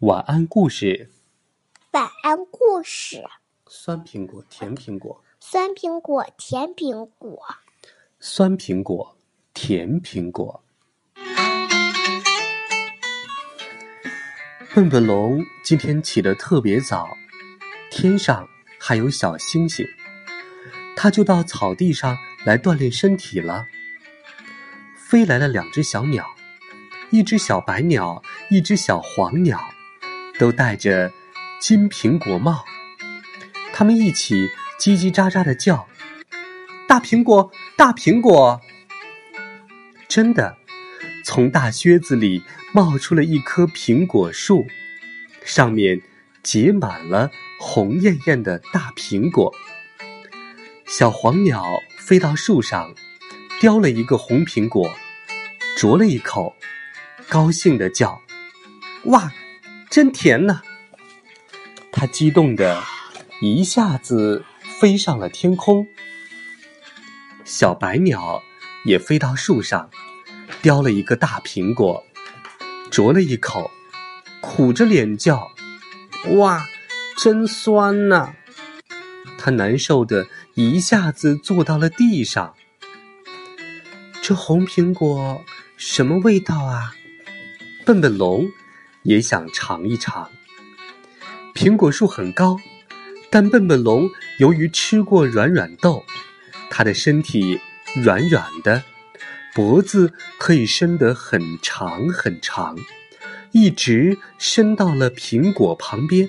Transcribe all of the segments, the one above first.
晚安故事。晚安故事。酸苹果，甜苹果。酸苹果，甜苹果。酸苹果，甜苹果。笨笨龙今天起得特别早，天上还有小星星，他就到草地上来锻炼身体了。飞来了两只小鸟，一只小白鸟，一只小黄鸟，都戴着金苹果帽。它们一起叽叽喳喳的叫：“大苹果，大苹果！”真的，从大靴子里冒出了一棵苹果树，上面结满了红艳艳的大苹果。小黄鸟飞到树上。叼了一个红苹果，啄了一口，高兴的叫：“哇，真甜呐！”它激动的一下子飞上了天空。小白鸟也飞到树上，叼了一个大苹果，啄了一口，苦着脸叫：“哇，真酸呐！”它难受的一下子坐到了地上。这红苹果什么味道啊？笨笨龙也想尝一尝。苹果树很高，但笨笨龙由于吃过软软豆，它的身体软软的，脖子可以伸得很长很长，一直伸到了苹果旁边。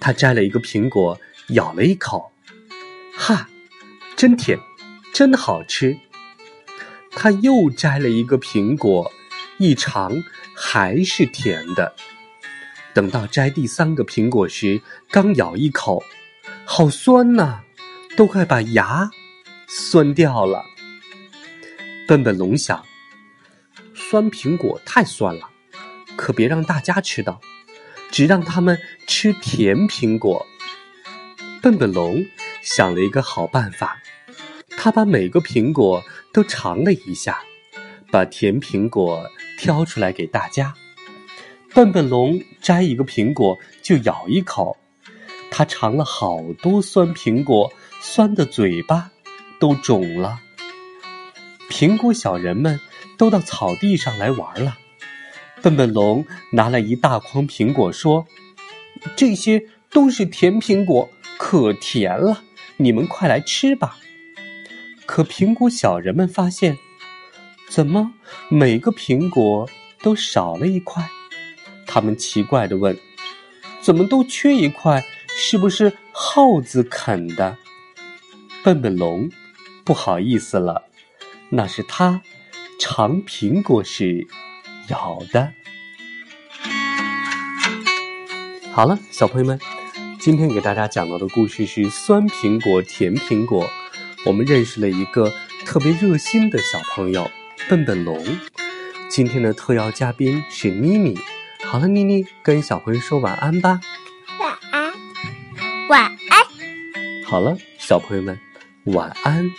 他摘了一个苹果，咬了一口，哈，真甜，真好吃。他又摘了一个苹果，一尝还是甜的。等到摘第三个苹果时，刚咬一口，好酸呐，都快把牙酸掉了。笨笨龙想，酸苹果太酸了，可别让大家吃到，只让他们吃甜苹果。笨笨龙想了一个好办法。他把每个苹果都尝了一下，把甜苹果挑出来给大家。笨笨龙摘一个苹果就咬一口，他尝了好多酸苹果，酸的嘴巴都肿了。苹果小人们都到草地上来玩了。笨笨龙拿了一大筐苹果，说：“这些都是甜苹果，可甜了，你们快来吃吧。”可苹果小人们发现，怎么每个苹果都少了一块？他们奇怪的问：“怎么都缺一块？是不是耗子啃的？”笨笨龙不好意思了，那是他尝苹果时咬的。好了，小朋友们，今天给大家讲到的故事是酸苹果、甜苹果。我们认识了一个特别热心的小朋友笨笨龙。今天的特邀嘉宾是妮妮。好了，妮妮跟小朋友说晚安吧。晚安，晚安。好了，小朋友们，晚安。